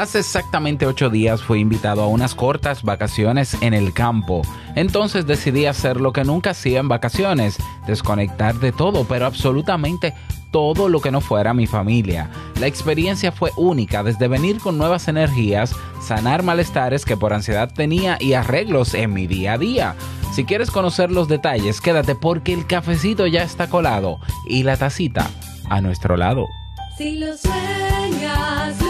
Hace exactamente ocho días fui invitado a unas cortas vacaciones en el campo. Entonces decidí hacer lo que nunca hacía en vacaciones, desconectar de todo, pero absolutamente todo lo que no fuera mi familia. La experiencia fue única, desde venir con nuevas energías, sanar malestares que por ansiedad tenía y arreglos en mi día a día. Si quieres conocer los detalles, quédate porque el cafecito ya está colado y la tacita a nuestro lado. Si lo sueñas,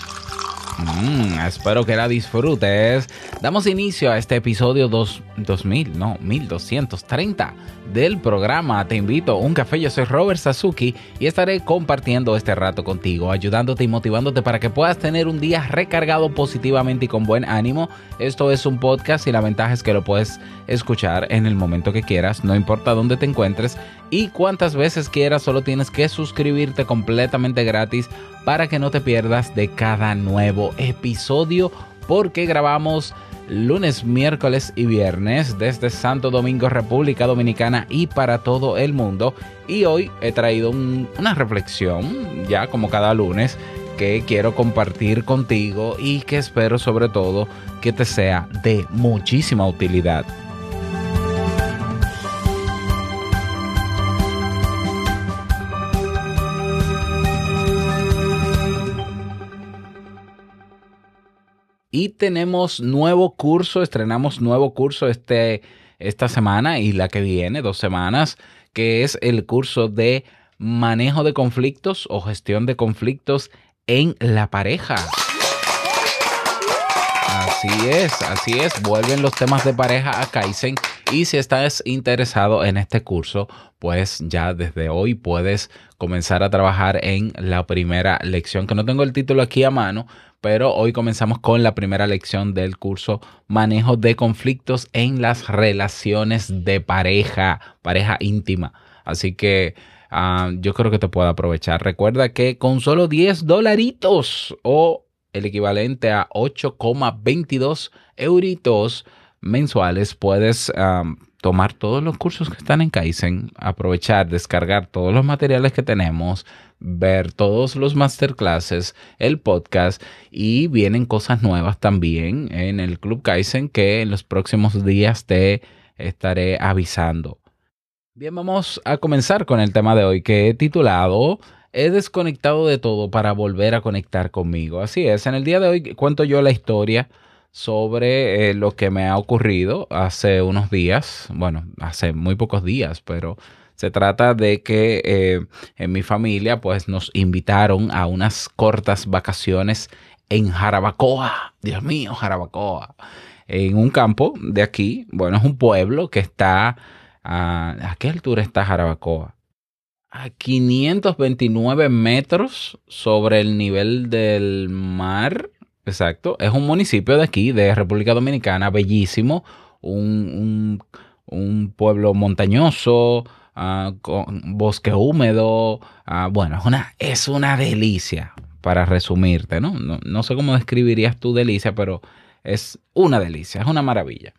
Mm, espero que la disfrutes. Damos inicio a este episodio dos- 2000, no, 1230 del programa Te invito a un café. Yo soy Robert Sasuki y estaré compartiendo este rato contigo, ayudándote y motivándote para que puedas tener un día recargado positivamente y con buen ánimo. Esto es un podcast y la ventaja es que lo puedes escuchar en el momento que quieras, no importa dónde te encuentres y cuántas veces quieras, solo tienes que suscribirte completamente gratis para que no te pierdas de cada nuevo episodio porque grabamos lunes, miércoles y viernes desde Santo Domingo, República Dominicana y para todo el mundo. Y hoy he traído un- una reflexión, ya como cada lunes, que quiero compartir contigo y que espero sobre todo que te sea de muchísima utilidad. Y tenemos nuevo curso, estrenamos nuevo curso este, esta semana y la que viene, dos semanas, que es el curso de manejo de conflictos o gestión de conflictos en la pareja. Así es, así es. Vuelven los temas de pareja a Kaizen. Y si estás interesado en este curso, pues ya desde hoy puedes comenzar a trabajar en la primera lección, que no tengo el título aquí a mano, pero hoy comenzamos con la primera lección del curso Manejo de conflictos en las relaciones de pareja, pareja íntima. Así que ah, yo creo que te puedo aprovechar. Recuerda que con solo 10 dolaritos o el equivalente a 8,22 euritos mensuales puedes tomar todos los cursos que están en Kaizen, aprovechar, descargar todos los materiales que tenemos, ver todos los masterclasses, el podcast y vienen cosas nuevas también en el Club Kaizen que en los próximos días te estaré avisando. Bien, vamos a comenzar con el tema de hoy que he titulado He desconectado de todo para volver a conectar conmigo. Así es, en el día de hoy cuento yo la historia sobre eh, lo que me ha ocurrido hace unos días, bueno, hace muy pocos días, pero se trata de que eh, en mi familia pues nos invitaron a unas cortas vacaciones en Jarabacoa. Dios mío, Jarabacoa. En un campo de aquí, bueno, es un pueblo que está... ¿A, ¿a qué altura está Jarabacoa? A 529 metros sobre el nivel del mar. Exacto. Es un municipio de aquí, de República Dominicana, bellísimo. Un, un, pueblo montañoso, ah, con bosque húmedo. ah, bueno, es una, es una delicia, para resumirte, ¿no? ¿no? No sé cómo describirías tu delicia, pero es una delicia, es una maravilla.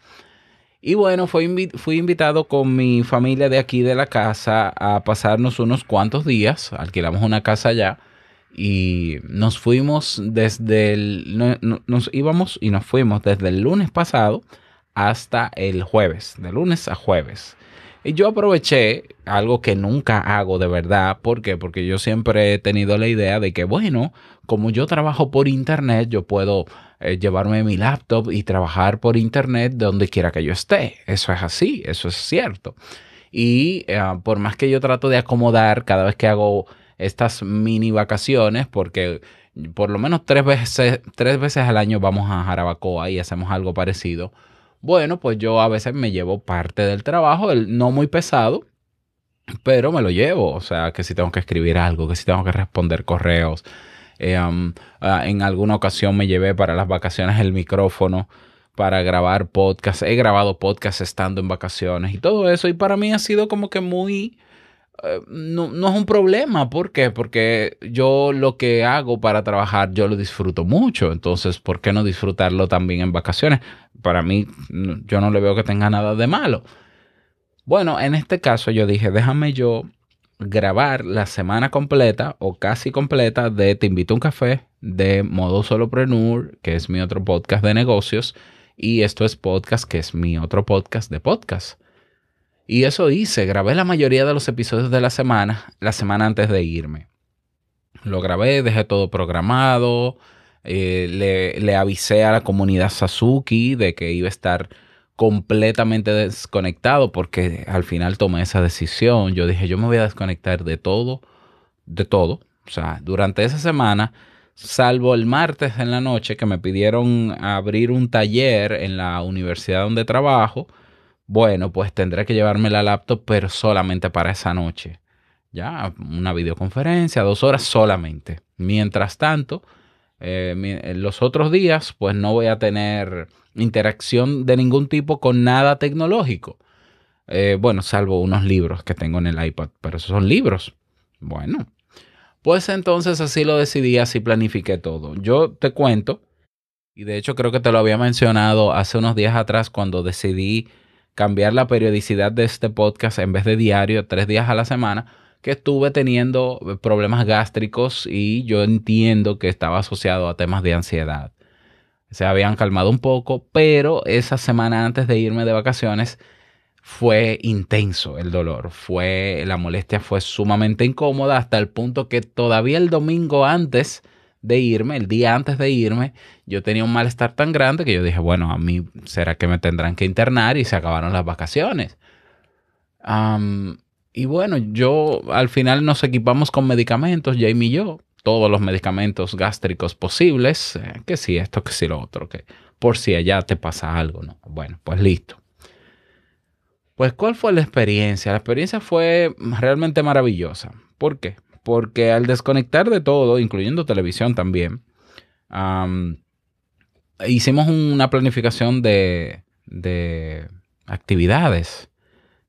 Y bueno, fui, fui invitado con mi familia de aquí de la casa a pasarnos unos cuantos días. Alquilamos una casa allá y nos fuimos desde el... no- no- nos íbamos y nos fuimos desde el lunes pasado hasta el jueves, de lunes a jueves. Y yo aproveché algo que nunca hago de verdad. ¿Por qué? Porque yo siempre he tenido la idea de que, bueno, como yo trabajo por internet, yo puedo eh, llevarme mi laptop y trabajar por internet donde quiera que yo esté. Eso es así, eso es cierto. Y eh, por más que yo trato de acomodar cada vez que hago estas mini vacaciones, porque por lo menos tres veces, tres veces al año vamos a Jarabacoa y hacemos algo parecido. Bueno, pues yo a veces me llevo parte del trabajo, el no muy pesado, pero me lo llevo. O sea, que si tengo que escribir algo, que si tengo que responder correos. Eh, um, ah, en alguna ocasión me llevé para las vacaciones el micrófono para grabar podcast. He grabado podcast estando en vacaciones y todo eso. Y para mí ha sido como que muy... eh, no, no es un problema. ¿Por qué? Porque yo lo que hago para trabajar, yo lo disfruto mucho. Entonces, ¿por qué no disfrutarlo también en vacaciones? Para mí, yo no le veo que tenga nada de malo. Bueno, en este caso yo dije, déjame yo grabar la semana completa o casi completa de Te invito a un café de Modo Solopreneur, que es mi otro podcast de negocios, y esto es podcast, que es mi otro podcast de podcast. Y eso hice, grabé la mayoría de los episodios de la semana, la semana antes de irme. Lo grabé, dejé todo programado, eh, le, le avisé a la comunidad Sasuki de que iba a estar completamente desconectado porque al final tomé esa decisión. Yo dije, yo me voy a desconectar de todo, de todo. O sea, durante esa semana, salvo el martes en la noche que me pidieron abrir un taller en la universidad donde trabajo, bueno, pues tendré que llevarme la laptop, pero solamente para esa noche. Ya, una videoconferencia, dos horas solamente. Mientras tanto, eh, en los otros días, pues no voy a tener interacción de ningún tipo con nada tecnológico. Eh, bueno, salvo unos libros que tengo en el iPad, pero esos son libros. Bueno, pues entonces así lo decidí, así planifiqué todo. Yo te cuento, y de hecho creo que te lo había mencionado hace unos días atrás cuando decidí cambiar la periodicidad de este podcast en vez de diario, tres días a la semana, que estuve teniendo problemas gástricos y yo entiendo que estaba asociado a temas de ansiedad. Se habían calmado un poco, pero esa semana antes de irme de vacaciones fue intenso el dolor, fue la molestia fue sumamente incómoda hasta el punto que todavía el domingo antes de irme, el día antes de irme, yo tenía un malestar tan grande que yo dije, bueno, a mí será que me tendrán que internar y se acabaron las vacaciones. Y bueno, yo al final nos equipamos con medicamentos, Jamie y yo, todos los medicamentos gástricos posibles, eh, que si esto, que si lo otro, que por si allá te pasa algo, ¿no? Bueno, pues listo. Pues, ¿cuál fue la experiencia? La experiencia fue realmente maravillosa. ¿Por qué? Porque al desconectar de todo, incluyendo televisión también, am, hicimos una planificación de, de actividades,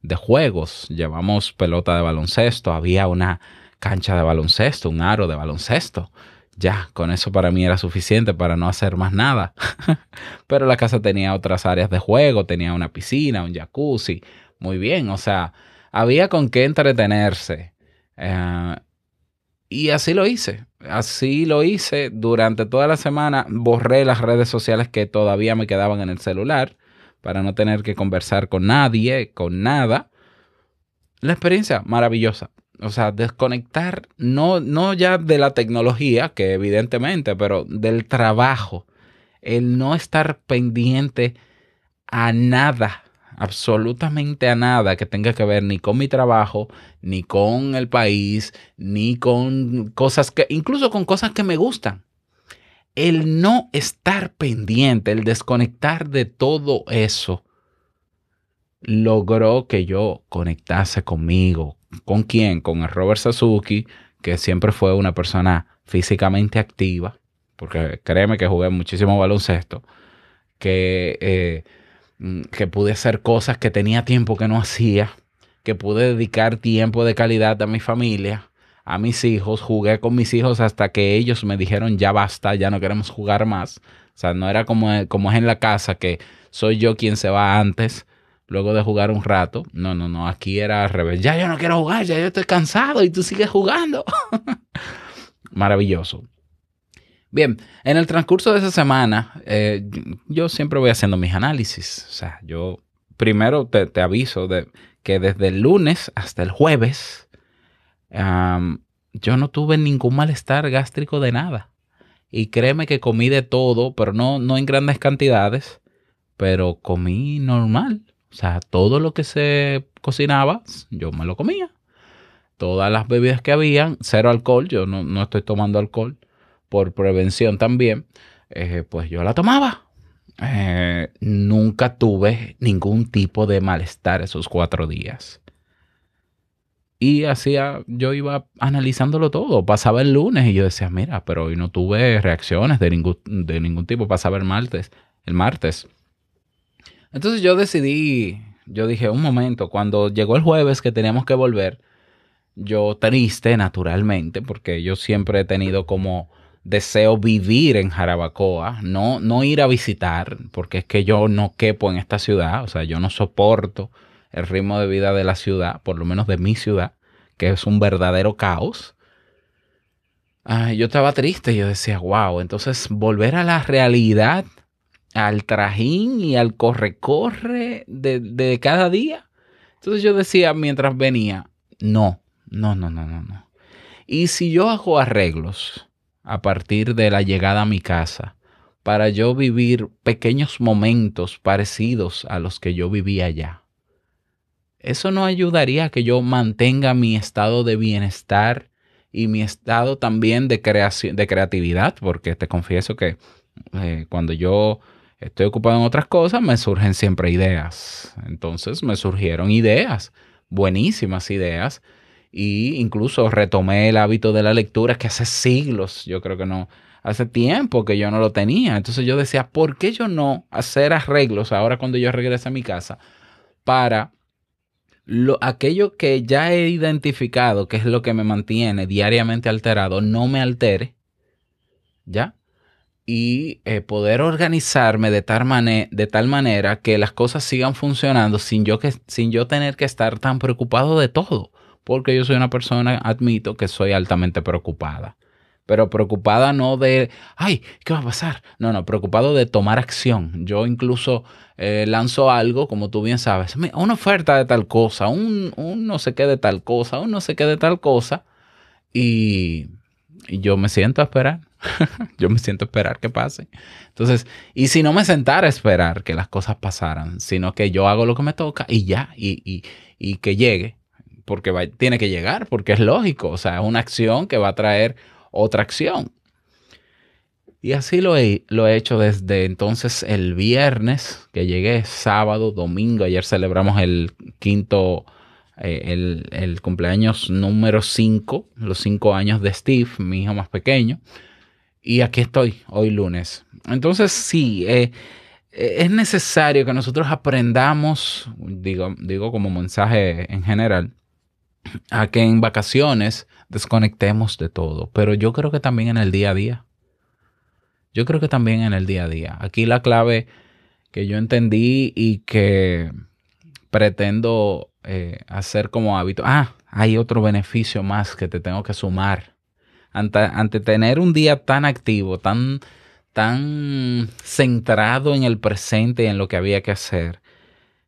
de juegos. Llevamos pelota de baloncesto, había una cancha de baloncesto, un aro de baloncesto. Ya, con eso para mí era suficiente para no hacer más nada. Pero la casa tenía otras áreas de juego, tenía una piscina, un jacuzzi. Muy bien, o sea, había con qué entretenerse. Eh, y así lo hice. Así lo hice durante toda la semana. Borré las redes sociales que todavía me quedaban en el celular para no tener que conversar con nadie, con nada. La experiencia maravillosa. O sea, desconectar no, no ya de la tecnología, que evidentemente, pero del trabajo. El no estar pendiente a nada, absolutamente a nada que tenga que ver ni con mi trabajo, ni con el país, ni con cosas que, incluso con cosas que me gustan. El no estar pendiente, el desconectar de todo eso, logró que yo conectase conmigo. ¿Con quién? Con el Robert Sasuki, que siempre fue una persona físicamente activa, porque créeme que jugué muchísimo baloncesto, que, eh, que pude hacer cosas que tenía tiempo que no hacía, que pude dedicar tiempo de calidad a mi familia, a mis hijos, jugué con mis hijos hasta que ellos me dijeron ya basta, ya no queremos jugar más. O sea, no era como, como es en la casa, que soy yo quien se va antes, luego de jugar un rato. No, no, no, aquí era al revés. Ya yo no quiero jugar, ya yo estoy cansado y tú sigues jugando. Maravilloso. Bien, en el transcurso de esa semana, eh, yo siempre voy haciendo mis análisis. O sea, yo primero te, te aviso de que desde el lunes hasta el jueves yo no tuve ningún malestar gástrico de nada. Y créeme que comí de todo, pero no, no en grandes cantidades, pero comí normal. O sea, todo lo que se cocinaba, yo me lo comía. Todas las bebidas que habían, cero alcohol, yo no, no estoy tomando alcohol por prevención también, eh, pues yo la tomaba. Eh, nunca tuve ningún tipo de malestar esos cuatro días. Y hacía, yo iba analizándolo todo. Pasaba el lunes y yo decía, mira, pero hoy no tuve reacciones de ningún, de ningún tipo. Pasaba el martes, el martes. Entonces yo decidí, yo dije, un momento, cuando llegó el jueves que teníamos que volver, yo triste naturalmente, porque yo siempre he tenido como deseo vivir en Jarabacoa, no, no ir a visitar, porque es que yo no quepo en esta ciudad, o sea, yo no soporto el ritmo de vida de la ciudad, por lo menos de mi ciudad, que es un verdadero caos. Ay, yo estaba triste, yo decía, wow, entonces volver a la realidad, al trajín y al corre-corre de, de cada día. Entonces yo decía mientras venía, no, no, no, no, no, no. Y si yo hago arreglos a partir de la llegada a mi casa para yo vivir pequeños momentos parecidos a los que yo vivía allá, eso no ayudaría a que yo mantenga mi estado de bienestar y mi estado también de, creación, de creatividad, porque te confieso que eh, cuando yo estoy ocupado en otras cosas, me surgen siempre ideas. Entonces me surgieron ideas, buenísimas ideas, y incluso retomé el hábito de la lectura que hace siglos, yo creo que no, hace tiempo que yo no lo tenía. Entonces yo decía, ¿por qué yo no hacer arreglos ahora cuando yo regrese a mi casa para lo, aquello que ya he identificado, que es lo que me mantiene diariamente alterado, no me altere? ¿Ya? y eh, poder organizarme de tal, mane- de tal manera que las cosas sigan funcionando sin yo, que, sin yo tener que estar tan preocupado de todo. Porque yo soy una persona, admito que soy altamente preocupada. Pero preocupada no de, ay, ¿qué va a pasar? No, no, preocupado de tomar acción. Yo incluso eh, lanzo algo, como tú bien sabes, "Mira, una oferta de tal cosa, un, un no sé qué de tal cosa, un no sé qué de tal cosa. Y, y yo me siento a esperar. yo me siento a esperar que pase. Entonces, y si no me sentara a esperar que las cosas pasaran, sino que yo hago lo que me toca y ya, y, y, y que llegue, porque tiene que llegar, porque es lógico, o sea, es una acción que va a traer otra acción. Y así lo he, lo he hecho desde entonces el viernes que llegué, sábado, domingo, ayer celebramos el quinto, eh, el, el cumpleaños número 5, los cinco años de Steve, mi hijo más pequeño. Y aquí estoy, hoy lunes. Entonces, sí, eh, eh, es necesario que nosotros aprendamos, digo, digo como mensaje en general, a que en vacaciones desconectemos de todo. Pero yo creo que también en el día a día. Yo creo que también en el día a día. Aquí la clave que yo entendí y que pretendo eh, hacer como hábito. Ah, hay otro beneficio más que te tengo que sumar ante, ante tener un día tan activo, tan, tan centrado en el presente y en lo que había que hacer,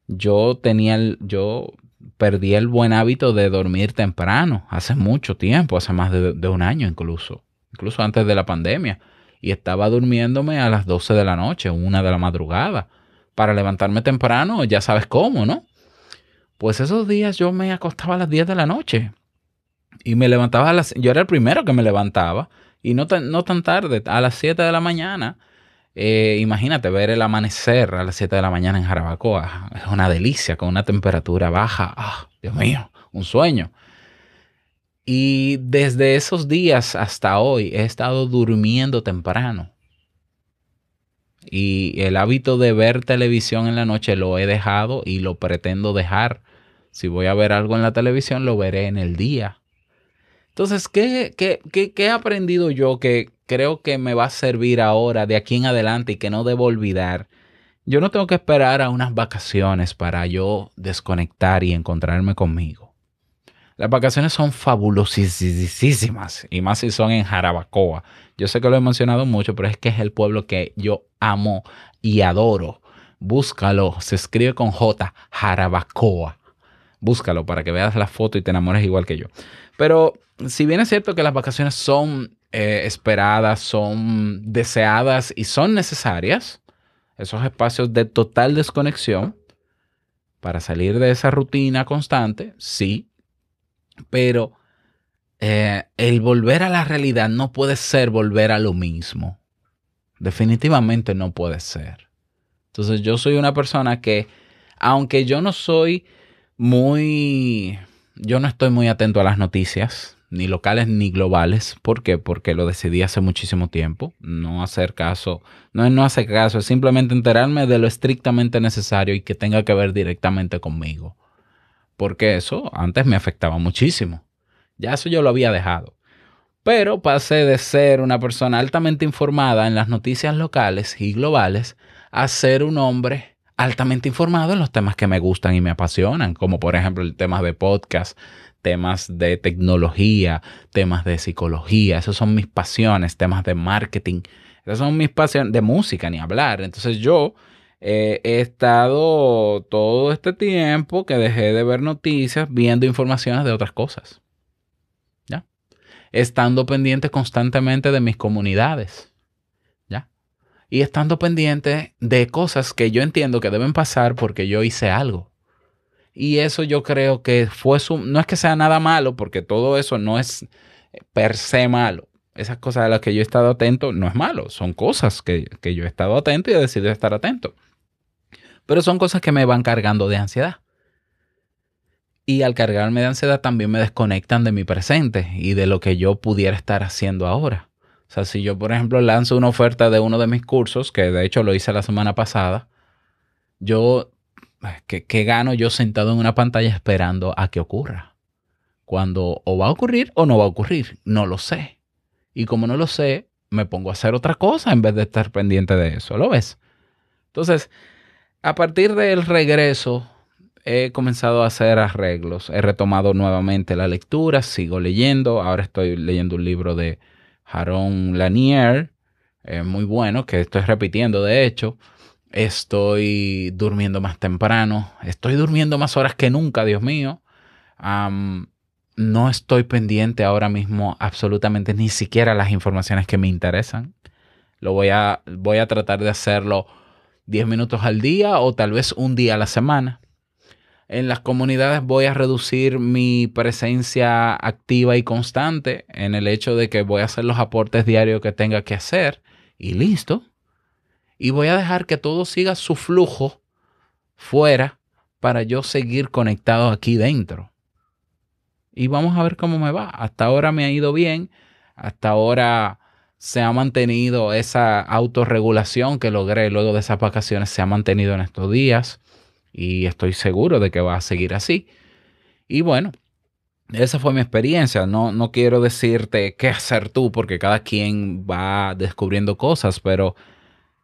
yo tenía yo perdí el buen hábito de dormir temprano, hace mucho tiempo, hace más de, un año incluso, incluso antes de la pandemia, y estaba durmiéndome a las 12 de la noche, una de la madrugada, para levantarme temprano, ya sabes cómo, ¿no? Pues esos días yo me acostaba a las 10 de la noche y me levantaba a las... Yo era el primero que me levantaba y no tan, no tan tarde, a las 7 de la mañana. Eh, imagínate ver el amanecer a las 7 de la mañana en Jarabacoa. Es una delicia con una temperatura baja. Ah, Dios mío, un sueño. Y desde esos días hasta hoy he estado durmiendo temprano. Y el hábito de ver televisión en la noche lo he dejado y lo pretendo dejar. Si voy a ver algo en la televisión, lo veré en el día. Entonces, ¿qué, qué, qué, qué he aprendido yo que creo que me va a servir ahora, de aquí en adelante, y que no debo olvidar? Yo no tengo que esperar a unas vacaciones para yo desconectar y encontrarme conmigo. Las vacaciones son fabulosísimas, y más si son en Jarabacoa. Yo sé que lo he mencionado mucho, pero es que es el pueblo que yo amo y adoro. Búscalo, se escribe con J, Jarabacoa. Búscalo para que veas la foto y te enamores igual que yo. Pero si bien es cierto que las vacaciones son eh, esperadas, son deseadas y son necesarias, esos espacios de total desconexión para salir de esa rutina constante, sí, pero eh, el volver a la realidad no puede ser volver a lo mismo. Definitivamente no puede ser. Entonces yo soy una persona que, aunque yo no soy muy, yo no estoy muy atento a las noticias, ni locales ni globales. ¿Por qué? Porque lo decidí hace muchísimo tiempo. No hacer caso, no es no hacer caso, es simplemente enterarme de lo estrictamente necesario y que tenga que ver directamente conmigo. Porque eso antes me afectaba muchísimo. Ya eso yo lo había dejado. Pero pasé de ser una persona altamente informada en las noticias locales y globales a ser un hombre altamente informado en los temas que me gustan y me apasionan, como por ejemplo el tema de podcast, temas de tecnología, temas de psicología, esos son mis pasiones, temas de marketing, esas son mis pasiones, de música ni hablar. Entonces yo eh, he estado todo este tiempo que dejé de ver noticias viendo informaciones de otras cosas. ¿Ya? Estando pendiente constantemente de mis comunidades. Y estando pendiente de cosas que yo entiendo que deben pasar porque yo hice algo. Y eso yo creo que fue su... No es que sea nada malo, porque todo eso no es per se malo. Esas cosas a las que yo he estado atento no es malo. Son cosas que, que yo he estado atento y he decidido estar atento. Pero son cosas que me van cargando de ansiedad. Y al cargarme de ansiedad también me desconectan de mi presente y de lo que yo pudiera estar haciendo ahora. O sea, si yo, por ejemplo, lanzo una oferta de uno de mis cursos, que de hecho lo hice la semana pasada, yo, ¿qué, qué gano yo sentado en una pantalla esperando a que ocurra? Cuando o va a ocurrir o no va a ocurrir, no lo sé. Y como no lo sé, me pongo a hacer otra cosa en vez de estar pendiente de eso, ¿lo ves? Entonces, a partir del regreso, he comenzado a hacer arreglos. He retomado nuevamente la lectura, sigo leyendo. Ahora estoy leyendo un libro de Jaron Lanier, eh, muy bueno, que estoy repitiendo de hecho. Estoy durmiendo más temprano. Estoy durmiendo más horas que nunca, Dios mío. Am, no estoy pendiente ahora mismo absolutamente ni siquiera las informaciones que me interesan. Lo voy a, voy a tratar de hacerlo 10 minutos al día o tal vez un día a la semana. En las comunidades voy a reducir mi presencia activa y constante en el hecho de que voy a hacer los aportes diarios que tenga que hacer y listo. Y voy a dejar que todo siga su flujo fuera para yo seguir conectado aquí dentro. Y vamos a ver cómo me va. Hasta ahora me ha ido bien. Hasta ahora se ha mantenido esa autorregulación que logré luego de esas vacaciones, se ha mantenido en estos días y estoy seguro de que va a seguir así. Y bueno, esa fue mi experiencia. No, no quiero decirte qué hacer tú porque cada quien va descubriendo cosas, pero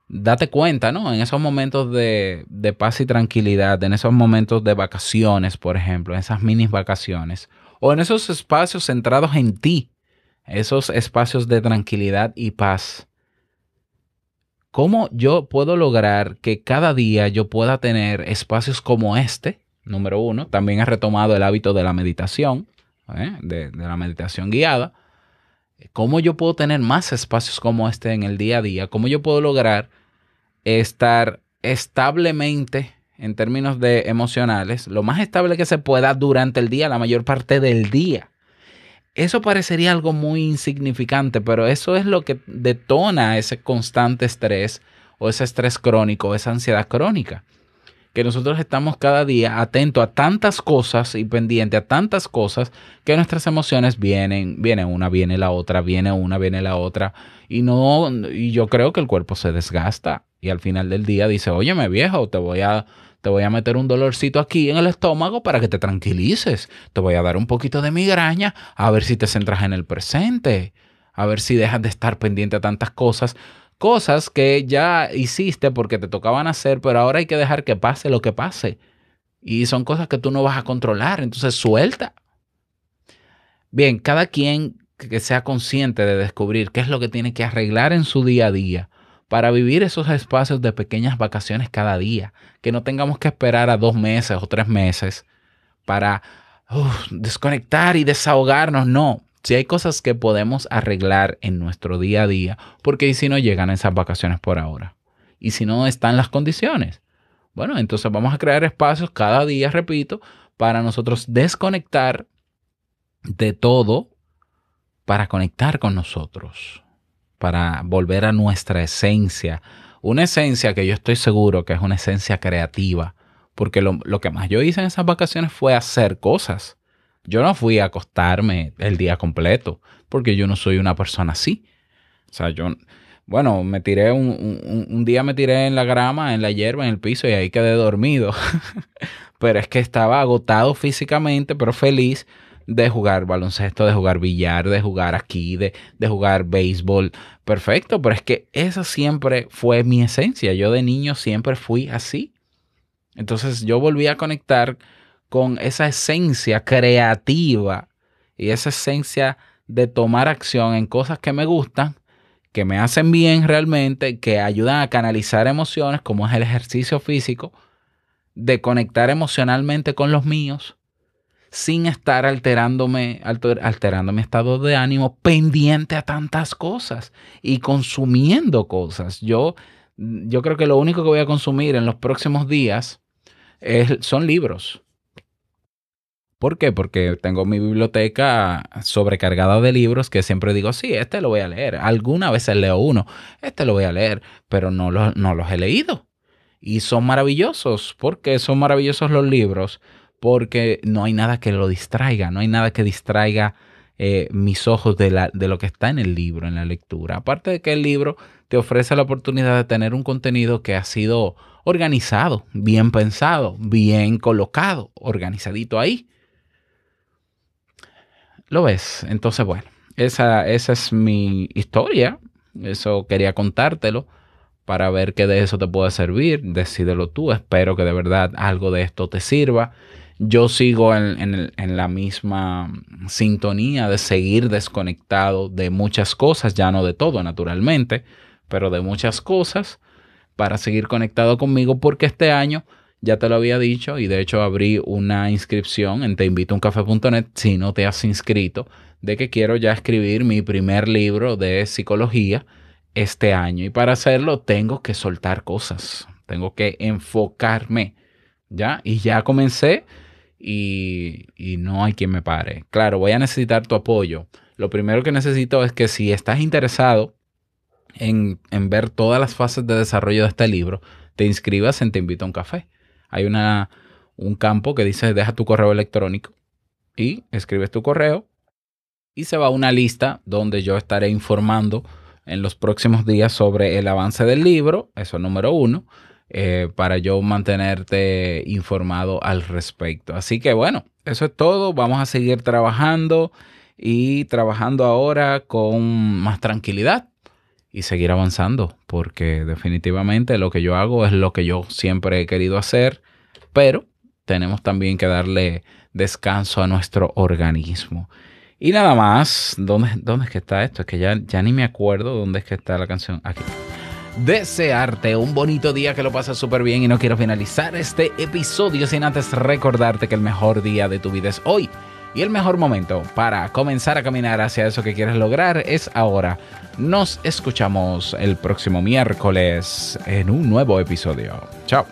date cuenta, ¿no? En esos momentos de, de paz y tranquilidad, en esos momentos de vacaciones, por ejemplo, en esas mini vacaciones, o en esos espacios centrados en ti, esos espacios de tranquilidad y paz. ¿Cómo yo puedo lograr que cada día yo pueda tener espacios como este? Número uno, también he retomado el hábito de la meditación, ¿eh? de, de la meditación guiada. ¿Cómo yo puedo tener más espacios como este en el día a día? ¿Cómo yo puedo lograr estar establemente en términos de emocionales, lo más estable que se pueda durante el día, la mayor parte del día? Eso parecería algo muy insignificante, pero eso es lo que detona ese constante estrés o ese estrés crónico, esa ansiedad crónica. Que nosotros estamos cada día atentos a tantas cosas y pendientes a tantas cosas que nuestras emociones vienen, viene una, viene la otra, viene una, viene la otra. Y no, y yo creo que el cuerpo se desgasta y al final del día dice, óyeme viejo, te voy a, te voy a meter un dolorcito aquí en el estómago para que te tranquilices. Te voy a dar un poquito de migraña a ver si te centras en el presente, a ver si dejas de estar pendiente a tantas cosas. Cosas que ya hiciste porque te tocaban hacer, pero ahora hay que dejar que pase lo que pase. Y son cosas que tú no vas a controlar, entonces suelta. Bien, cada quien que sea consciente de descubrir qué es lo que tiene que arreglar en su día a día para vivir esos espacios de pequeñas vacaciones cada día, que no tengamos que esperar a dos meses o tres meses para desconectar y desahogarnos, no. Si hay cosas que podemos arreglar en nuestro día a día, porque ¿y si no llegan esas vacaciones por ahora? ¿Y si no están las condiciones? Bueno, entonces vamos a crear espacios cada día, repito, para nosotros desconectar de todo para conectar con nosotros, para volver a nuestra esencia. Una esencia que yo estoy seguro que es una esencia creativa, porque lo, lo que más yo hice en esas vacaciones fue hacer cosas. Yo no fui a acostarme el día completo, porque yo no soy una persona así. O sea, yo, bueno, me tiré un, un- un día me tiré en la grama, en la hierba, en el piso y ahí quedé dormido. pero es que estaba agotado físicamente, pero feliz de jugar baloncesto, de jugar billar, de jugar aquí, de, de jugar béisbol. Perfecto, pero es que esa siempre fue mi esencia. Yo de niño siempre fui así. Entonces yo volví a conectar con esa esencia creativa y esa esencia de tomar acción en cosas que me gustan, que me hacen bien realmente, que ayudan a canalizar emociones, como es el ejercicio físico, de conectar emocionalmente con los míos, sin estar alterándome, alter- alterando mi estado de ánimo, pendiente a tantas cosas y consumiendo cosas. Yo, yo creo que lo único que voy a consumir en los próximos días es- son libros. ¿Por qué? Porque tengo mi biblioteca sobrecargada de libros que siempre digo, sí, este lo voy a leer. Alguna vez leo uno, este lo voy a leer, pero no, no los he leído. Y son maravillosos. ¿Por qué son maravillosos los libros? Porque no hay nada que lo distraiga, no hay nada que distraiga eh, mis ojos de, de lo que está en el libro, en la lectura. Aparte de que el libro te ofrece la oportunidad de tener un contenido que ha sido organizado, bien pensado, bien colocado, organizadito ahí. ¿Lo ves? Entonces, bueno, esa, esa es mi historia. Eso quería contártelo para ver qué de eso te puede servir. Decídelo tú. Espero que de verdad algo de esto te sirva. Yo sigo en, en en la misma sintonía de seguir desconectado de muchas cosas, ya no de todo, naturalmente, pero de muchas cosas para seguir conectado conmigo porque este año ya te lo había dicho y de hecho abrí una inscripción en teinvitouncafe.net si no te has inscrito de que quiero ya escribir mi primer libro de psicología este año y para hacerlo tengo que soltar cosas, tengo que enfocarme, ¿ya? Y ya comencé y, no hay quien me pare. Claro, voy a necesitar tu apoyo. Lo primero que necesito es que si estás interesado en, ver todas las fases de desarrollo de este libro, te inscribas en Te Invito a un Café. Hay una, un campo que dice deja tu correo electrónico y escribes tu correo y se va a una lista donde yo estaré informando en los próximos días sobre el avance del libro, eso es número uno, eh, para yo mantenerte informado al respecto. Así que bueno, eso es todo, vamos a seguir trabajando y trabajando ahora con más tranquilidad y seguir avanzando, porque definitivamente lo que yo hago es lo que yo siempre he querido hacer, pero tenemos también que darle descanso a nuestro organismo. Y nada más, ¿dónde, dónde es que está esto? Es que ya, ya ni me acuerdo dónde es que está la canción. Aquí. Desearte un bonito día, que lo pases súper bien y no quiero finalizar este episodio sin antes recordarte que el mejor día de tu vida es hoy. Y el mejor momento para comenzar a caminar hacia eso que quieres lograr es ahora. Nos escuchamos el próximo miércoles en un nuevo episodio. Chao.